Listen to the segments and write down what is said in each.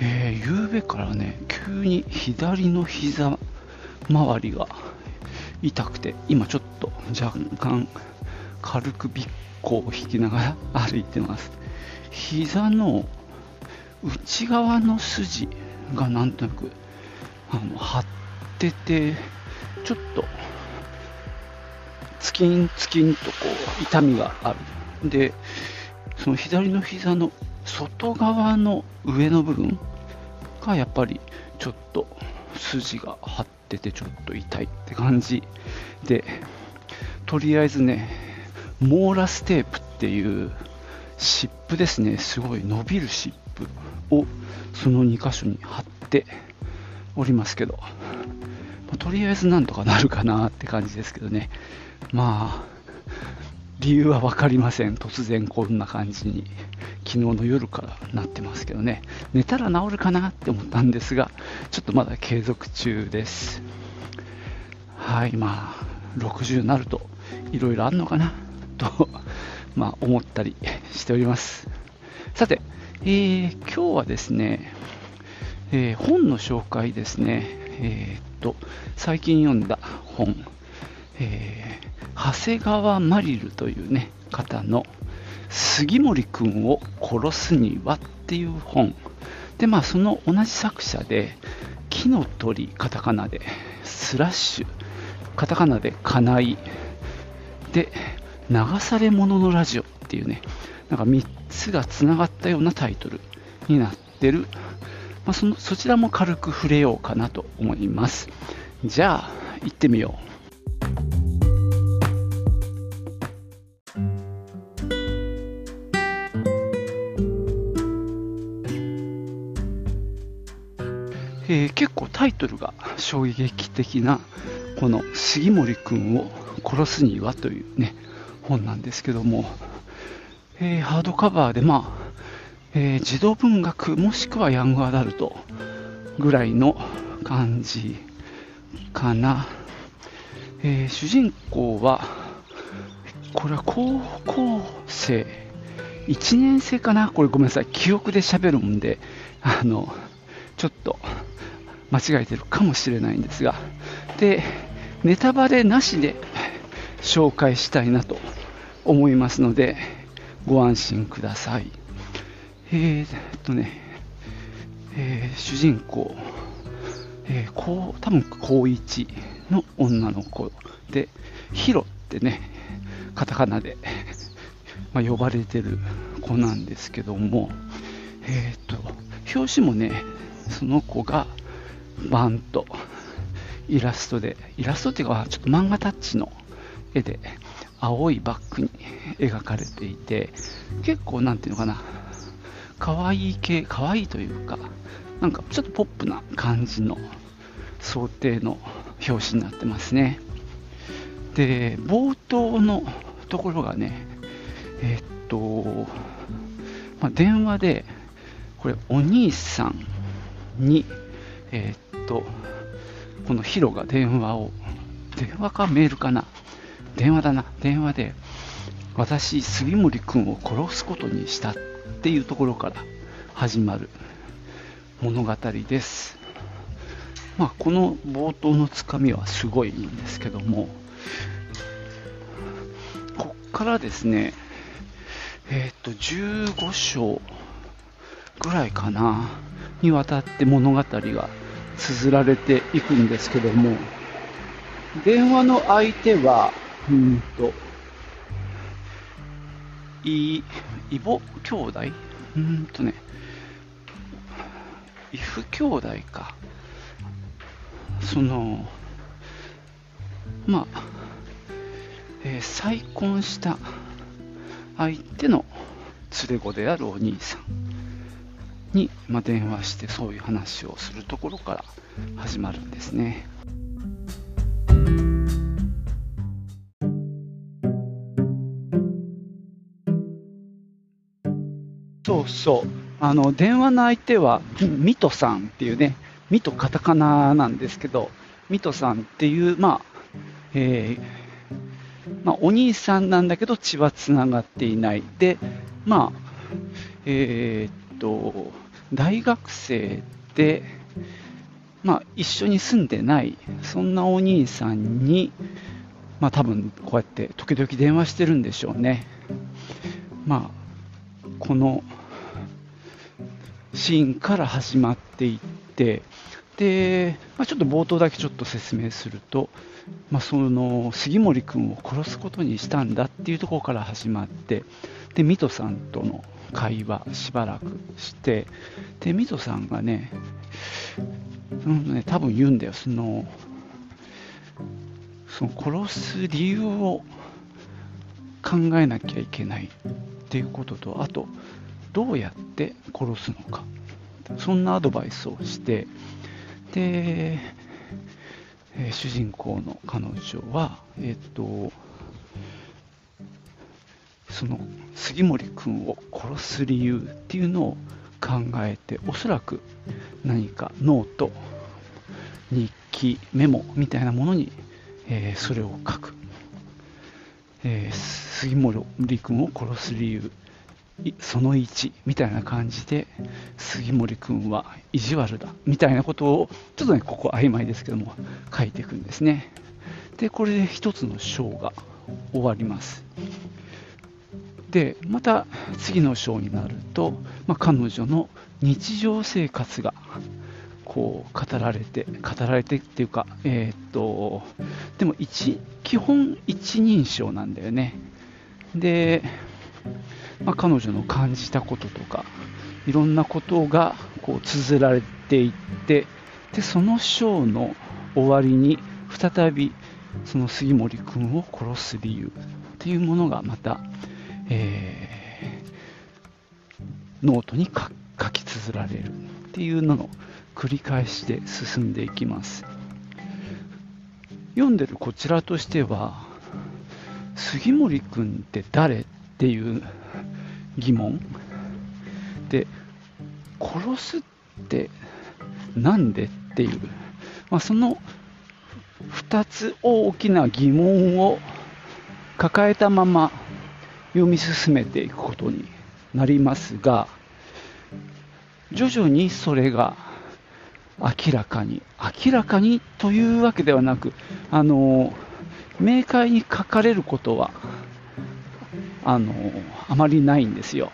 えー、夕べからね、急に左の膝周りが痛くて、今ちょっと若干軽くビッコを引きながら歩いてます。膝の内側の筋がなんとなくあの張ってて、ちょっとツキンツキンとこう痛みがある。で、その左の膝の外側の上の部分がやっぱりちょっと筋が張っててちょっと痛いって感じでとりあえずねモーラステープっていう湿布ですね。すごい伸びる湿布をその2箇所に貼っておりますけど、とりあえずなんとかなるかなって感じですけどね。まあ理由は分かりません。突然こんな感じに。昨日の夜からなってますけどね。寝たら治るかなって思ったんですがちょっとまだ継続中です。はいまあ60になるといろいろあるのかな？とまあ思ったりしております。さて、えー今日はですね、えー本の紹介ですね。えーっと最近読んだ本。えー長谷川マリルというね方の杉森くんを殺すにはっていう本。でまあその同じ作者で木の鳥カタカナでスラッシュカタカナでカナイで流され者のラジオっていうねなんか3つがつながったようなタイトルになってる、まあ、そのそちらも軽く触れようかなと思います。じゃあ行ってみよう。トルが衝撃的なこの杉森くんを殺すにはというね本なんですけども、えーハードカバーでまあ、えー児童文学もしくはヤングアダルトぐらいの感じかな、えー主人公はこれは高校生1年生かな？これごめんなさい。記憶で喋るもんであのちょっと間違えてるかもしれないんですがでネタバレなしで紹介したいなと思いますのでご安心ください。えー、っとね、えー主人公、えー、こう多分高1の女の子でヒロってねカタカナで、ま、呼ばれてる子なんですけどもえーっと表紙もねその子がバンとイラストで、イラストっていうか、ちょっと漫画タッチの絵で、青いバッグに描かれていて、結構なんていうのかな、可愛い系、可愛いというか、なんかちょっとポップな感じの想定の表紙になってますね。で、冒頭のところがね、えっと、まあ、電話で、これお兄さんに、えーっと、このヒロが電話を、電話かメールかな電話だな、電話で、私、杉森君を殺すことにしたっていうところから始まる物語です。まあ、この冒頭のつかみはすごいんですけども、こっからですね、えーっと、15章ぐらいかな、にわたって物語が綴られていくんですけども、電話の相手は、うんと、い、異母兄弟？うんとね、異父兄弟か。その、まあ、えー再婚した相手の連れ子であるお兄さん。に、まあ、電話してそういう話をするところから始まるんですね。そうそう。あの、電話の相手は、ミトさんっていうね、ミトカタカナなんですけど、ミトさんっていう、まあ、えー、まあ、お兄さんなんだけど血はつながっていない。で、まあ、えー、っと、大学生で、まあ、一緒に住んでない、そんなお兄さんに、まあ、多分こうやって時々電話してるんでしょうね。まあ、このシーンから始まっていって、で、まあ、ちょっと冒頭だけちょっと説明すると、まあ、その杉森君を殺すことにしたんだっていうところから始まって、で、水戸さんとの会話しばらくして、で、水戸さんがね、そのね、多分言うんだよ、その、その殺す理由を考えなきゃいけないっていうことと、あと、どうやって殺すのか、そんなアドバイスをして、で、えー、主人公の彼女は、えっ、と、その杉森君を殺す理由っていうのを考えて、おそらく何かノート、日記、メモみたいなものに、えー、それを書く。えー、杉森君を殺す理由その1みたいな感じで杉森君は意地悪だみたいなことをちょっとねここ曖昧ですけども書いていくんですねでこれで1つの章が終わりますでまた次の章になると、まあ、彼女の日常生活がこう語られて語られてっていうかえー、っとでも一基本一人称なんだよね。でまあ、彼女の感じたこととかいろんなことがこう綴られていってでその章の終わりに再びその杉森君を殺す理由っていうものがまた、えー、ノートに書き綴られるっていうのの繰り返しで進んでいきます。読んでるこちらとしては杉森君って誰っていう疑問。で殺すってなんでっていう、まあ、その2つ大きな疑問を抱えたまま読み進めていくことになりますが徐々にそれが明らかに明らかにというわけではなくあの明快に書かれることはあのあまりないんですよ。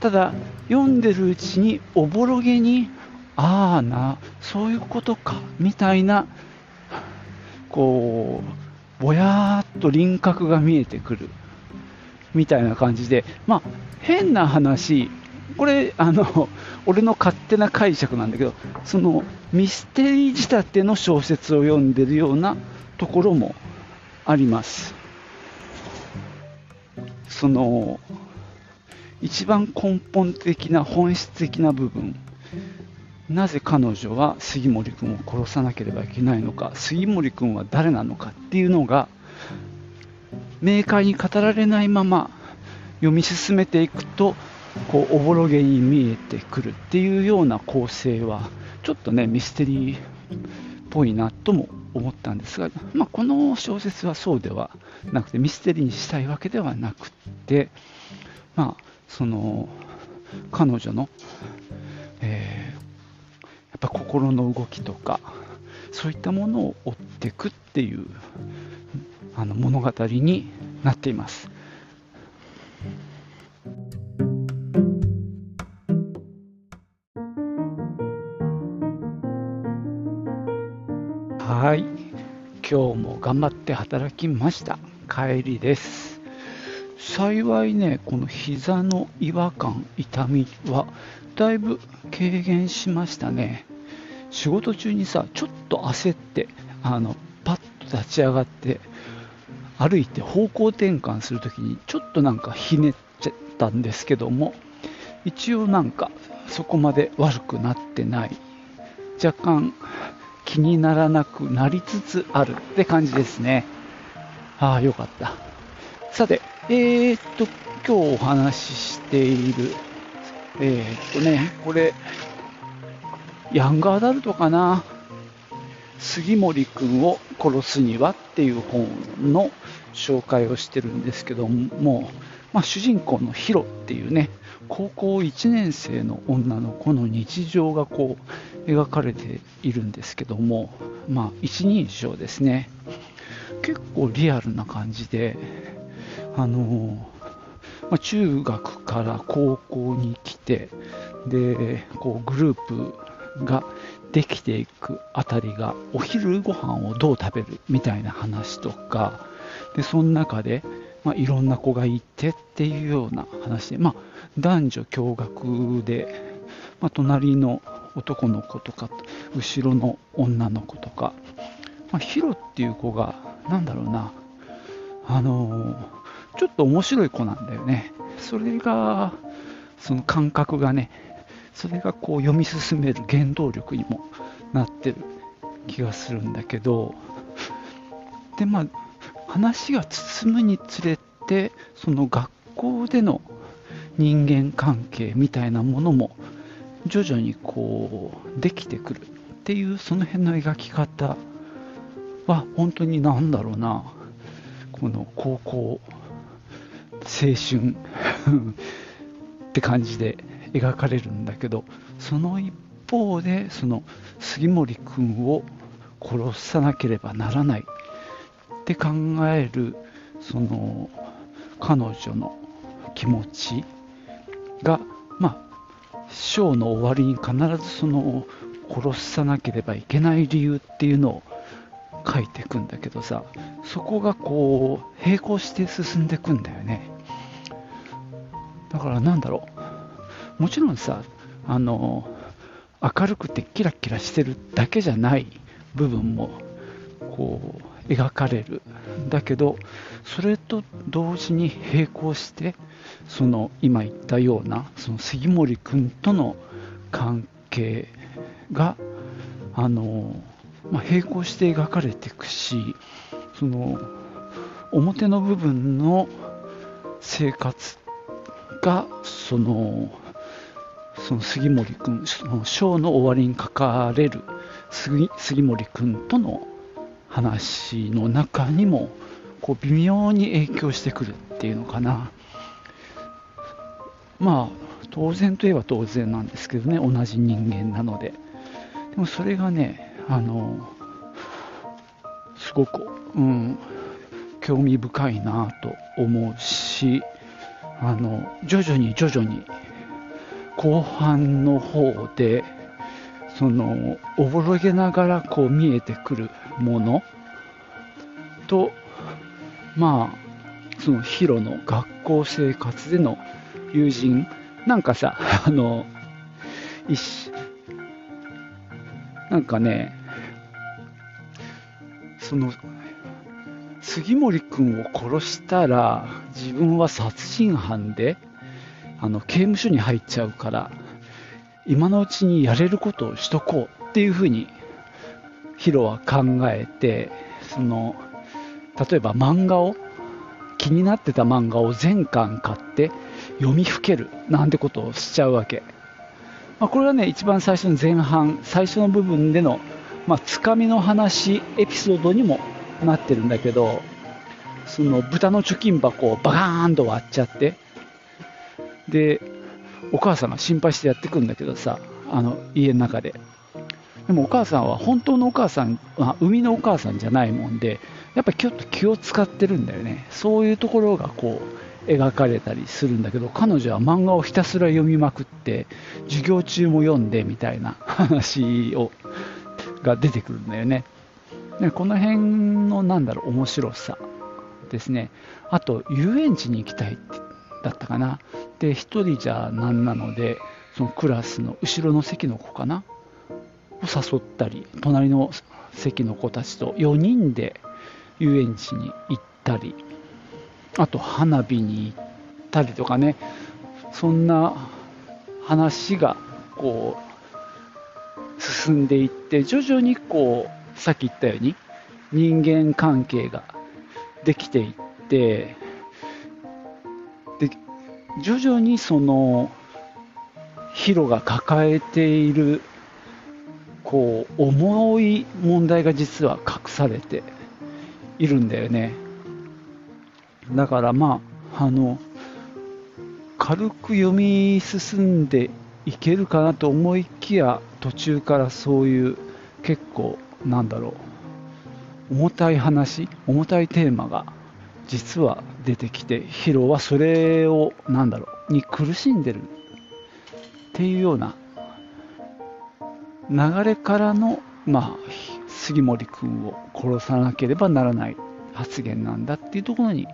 ただ読んでるうちにおぼろげにああなそういうことかみたいなこうぼやーっと輪郭が見えてくる。みたいな感じで。まあ変な話これあの俺の勝手な解釈なんだけどそのミステリー仕立ての小説を読んでるようなところもあります。その一番根本的な本質的な部分。なぜ彼女は杉森君を殺さなければいけないのか杉森君は誰なのかっていうのが明快に語られないまま読み進めていくとこうおぼろげに見えてくるっていうような構成はちょっとねミステリーっぽいなとも思ったんですが、まあ、この小説はそうではなくてミステリーにしたいわけではなくて、まあ、その彼女の、えー、やっぱ心の動きとかそういったものを追っていくっていうあの物語になっています。はい。今日も頑張って働きました。帰りです。幸いね、この膝の違和感、痛みはだいぶ軽減しましたね。仕事中にさ、ちょっと焦って、あの、パッと立ち上がって、歩いて方向転換するときに、ちょっとなんかひねっちゃったんですけども、一応なんかそこまで悪くなってない。若干気にならなくなりつつあるって感じですね。ああよかった。さてえー、っと今日お話ししているえー、っとねこれヤングアダルトかな。杉森君を殺すにはっていう本の紹介をしてるんですけども、まあ、主人公のヒロっていうね高校1年生の女の子の日常がこう描かれているんですけども、まあ、一人称ですね。結構リアルな感じであのまあ、中学から高校に来てでこうグループができていくあたりがお昼ご飯をどう食べるみたいな話とかでその中で、まあ、いろんな子がいてっていうような話で、まあ、男女共学で、まあ、隣の男の子とか後ろの女の子とか、まあ、ヒロっていう子がなんだろうなあのー、ちょっと面白い子なんだよね。それがその感覚がねそれがこう読み進める原動力にもなってる気がするんだけどでまあ話が進むにつれてその学校での人間関係みたいなものも徐々にこうできてくるっていうその辺の描き方は本当に何だろうなこの高校青春 って感じで描かれるんだけどその一方でその杉森君を殺さなければならないって考えるその彼女の気持ちがまあショーの終わりに必ずその殺さなければいけない理由っていうのを書いていくんだけどさそこがこう並行して進んでいくんだよね。だからなんだろう。もちろんさあの明るくてキラキラしてるだけじゃない部分もこう描かれる。だけどそれと同時に並行してその今言ったようなその杉森君との関係があの、まあ、並行して描かれていくしその表の部分の生活がそのその杉森君、そのショーの終わりに書かれる杉杉森君との話の中にもこう微妙に影響してくるっていうのかな。まあ、当然といえば当然なんですけどね、同じ人間なので。でもそれがね、あの、すごく、うん、興味深いなと思うし、あの、徐々に徐々に後半の方でそのおぼろげながらこう見えてくるものとまあそのヒロの学校生活での友人なんかさ あのなんかねその杉森君を殺したら自分は殺人犯であの刑務所に入っちゃうから今のうちにやれることをしとこうっていうふうにヒロは考えてその例えば漫画を気になってた漫画を全巻買って読みふけるなんてことをしちゃうわけ、まあ、これはね一番最初の前半最初の部分での、まあ、つかみの話エピソードにもなってるんだけどその豚の貯金箱をバカーンと割っちゃってで、お母さんが心配してやってくるんだけどさ、あの家の中で。でもお母さんは本当のお母さん、まあ、生みのお母さんじゃないもんで、やっぱりちょっと気を使ってるんだよね。そういうところがこう描かれたりするんだけど、彼女は漫画をひたすら読みまくって、授業中も読んでみたいな 話をが出てくるんだよね。でこの辺のなんだろう面白さですね。あと遊園地に行きたいだったかな。で1人じゃなんなのでそのクラスの後ろの席の子かなを誘ったり隣の席の子たちと4人で遊園地に行ったりあと花火に行ったりとかねそんな話がこう進んでいって徐々にこうさっき言ったように人間関係ができていって徐々にそのヒロが抱えているこう重い問題が実は隠されているんだよね。だからまああの軽く読み進んでいけるかなと思いきや途中からそういう結構なんだろう重たい話重たいテーマが実は出てきてヒロはそれをなんだろうに苦しんでるっていうような流れからのまあ杉森君を殺さなければならない発言なんだっていうところに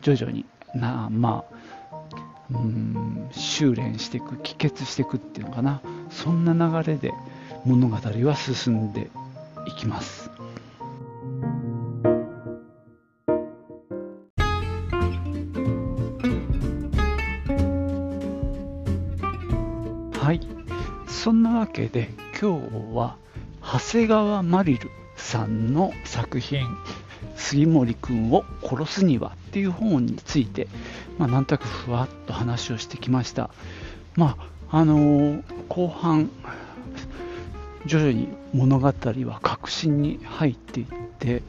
徐々になまあうん修練していく帰結していくっていうのかなそんな流れで物語は進んでいきます。わけで今日は長谷川マリルさんの作品杉森君を殺すにはっていう本について、まあ、なんとなくふわっと話をしてきました。まあ、あのー、後半、徐々に物語は確信に入っていって、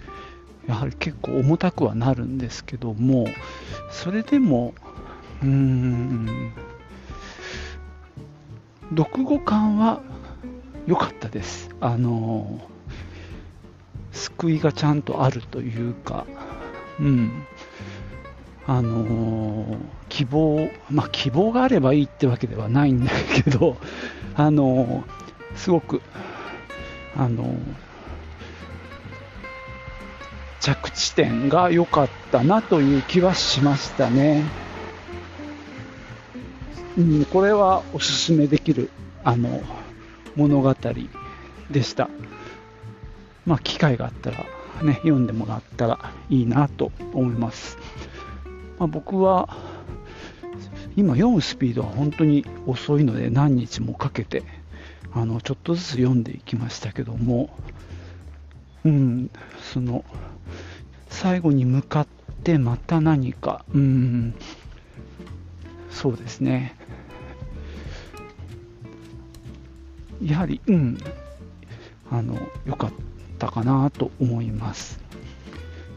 やはり結構重たくはなるんですけども、それでも、うーん、読後感は良かったです。あの救いがちゃんとあるというか、うん、あの、希望、まあ、希望があればいいってわけではないんだけど、あの、すごく、あの、着地点が良かったなという気はしましたね。うん、これはおすすめできるあの物語でした。まあ、機会があったら、ね、読んでもらったらいいなと思います。まあ、僕は今読むスピードは本当に遅いので何日もかけてあのちょっとずつ読んでいきましたけども、うん、その最後に向かってまた何か、うん、そうですねやはり、うん、あのよかった。かなと思います。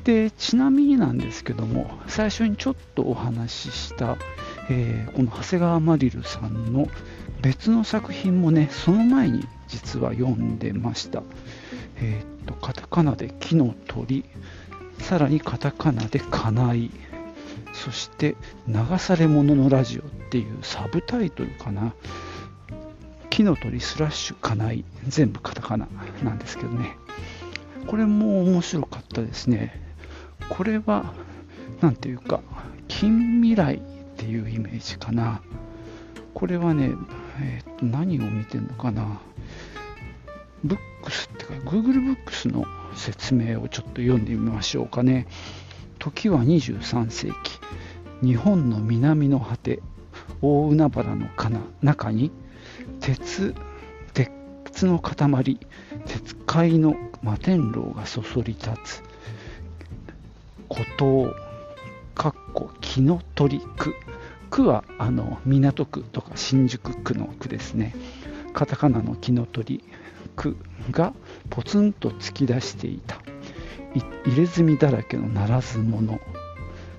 でちなみになんですけども最初にちょっとお話しした、えー、この長谷川マリルさんの別の作品もねその前に実は読んでました。えー、っとカタカナで木の鳥さらにカタカナで家内そして流され者のラジオっていうサブタイトルかな木の鳥スラッシュ家内全部カタカナなんですけどねこれも面白かったですね。これは、何ていうか、近未来っていうイメージかな。これはね、えー、と何を見てるのかな。ブックスってか、Google ブックスの説明をちょっと読んでみましょうかね。時は23世紀、日本の南の果て、大海原の中に鉄鉄の塊鉄塊の摩天楼がそそり立つ孤島かっこ木の鳥区。区はあの港区とか新宿区の区ですね。カタカナの木の鳥区がポツンと突き出していた。入れ墨だらけのならず者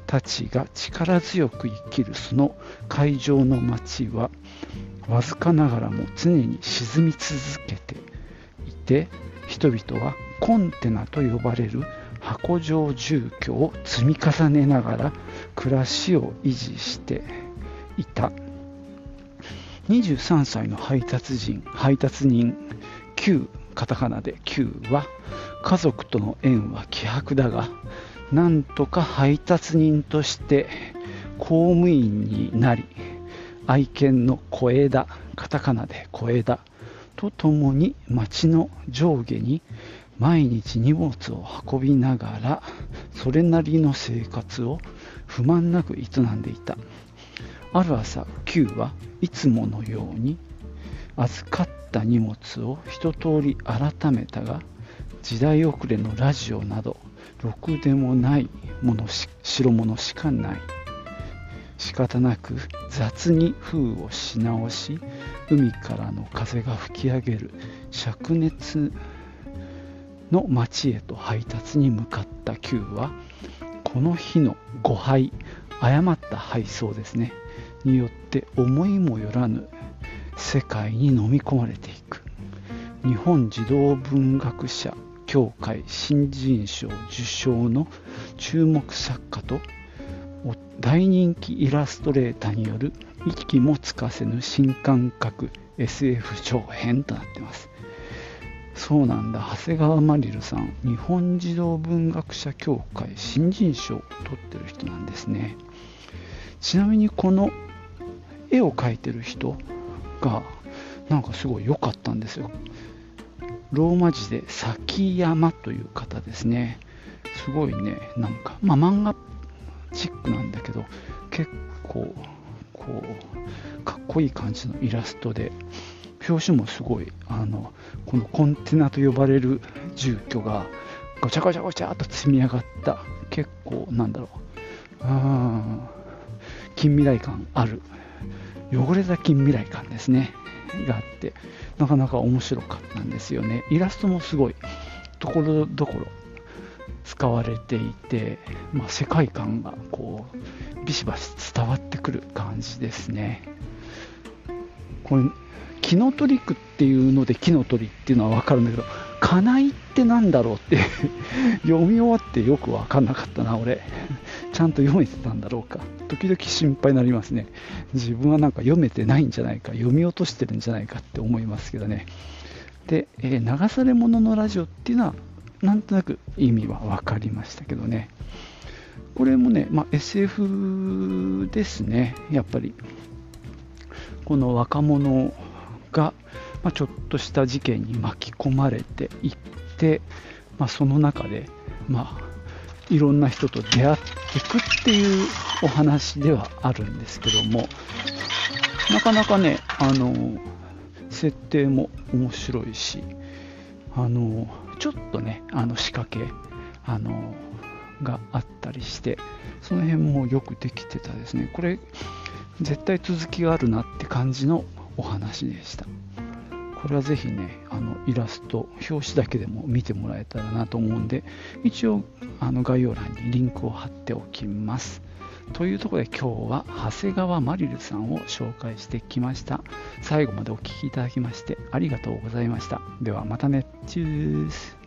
たちが力強く生きるその海上の町はわずかながらも常に沈み続けていて人々はコンテナと呼ばれる箱状住居を積み重ねながら暮らしを維持していた。23歳の配達人配達人 Q カタカナで Q は家族との縁は希薄だがなんとか配達人として公務員になり愛犬の小枝カタカナで小枝とともに町の上下に毎日荷物を運びながらそれなりの生活を不満なく営んでいた。ある朝 Q はいつものように預かった荷物を一通り改めたが時代遅れのラジオなどろくでもないものし代物しかない。仕方なく雑に封をし直し海からの風が吹き上げる灼熱の町へと配達に向かった Q はこの日の誤配誤った配送ですねによって思いもよらぬ世界に飲み込まれていく。日本児童文学者協会新人賞受賞の注目作家と大人気イラストレーターによる息もつかせぬ新感覚 SF 長編となってます。そうなんだ。長谷川マリルさん日本児童文学者協会新人賞を取ってる人なんですね。ちなみにこの絵を描いてる人がなんかすごい良かったんですよ。ローマ字で崎山という方ですね。すごいね。なんかまあ漫画チックなんだけど結構こうかっこいい感じのイラストで表紙もすごいあのこのコンテナと呼ばれる住居がごちゃごちゃごちゃっと積み上がった結構なんだろう。あ近未来感ある。汚れた近未来感ですね。があってなかなか面白かったんですよね。イラストもすごい。ところどころ使われていて、まあ、世界観がこうビシバシ伝わってくる感じですね。これ木のトリックっていうので木の鳥っていうのは分かるんだけど金井って何だろうって読み終わってよく分かんなかったな俺。ちゃんと読めてたんだろうか。時々心配になりますね。自分はなんか読めてないんじゃないか読み落としてるんじゃないかって思いますけどね。で、えー、流され者のラジオっていうのはなんとなく意味は分かりましたけどね。これもね、まあ、SF ですね。やっぱり。この若者が、まあ、ちょっとした事件に巻き込まれていって、まあ、その中で、まあ、いろんな人と出会っていくっていうお話ではあるんですけどもなかなかねあの設定も面白いしあのちょっとねあの仕掛けあのがあったりしてその辺もよくできてたですね。これ絶対続きがあるなって感じのお話でした。これはぜひねあのイラスト表紙だけでも見てもらえたらなと思うんで一応あの概要欄にリンクを貼っておきます。というところで今日は長谷川まりるさんを紹介してきました。最後までお聴きいただきましてありがとうございました。ではまたね。チュース。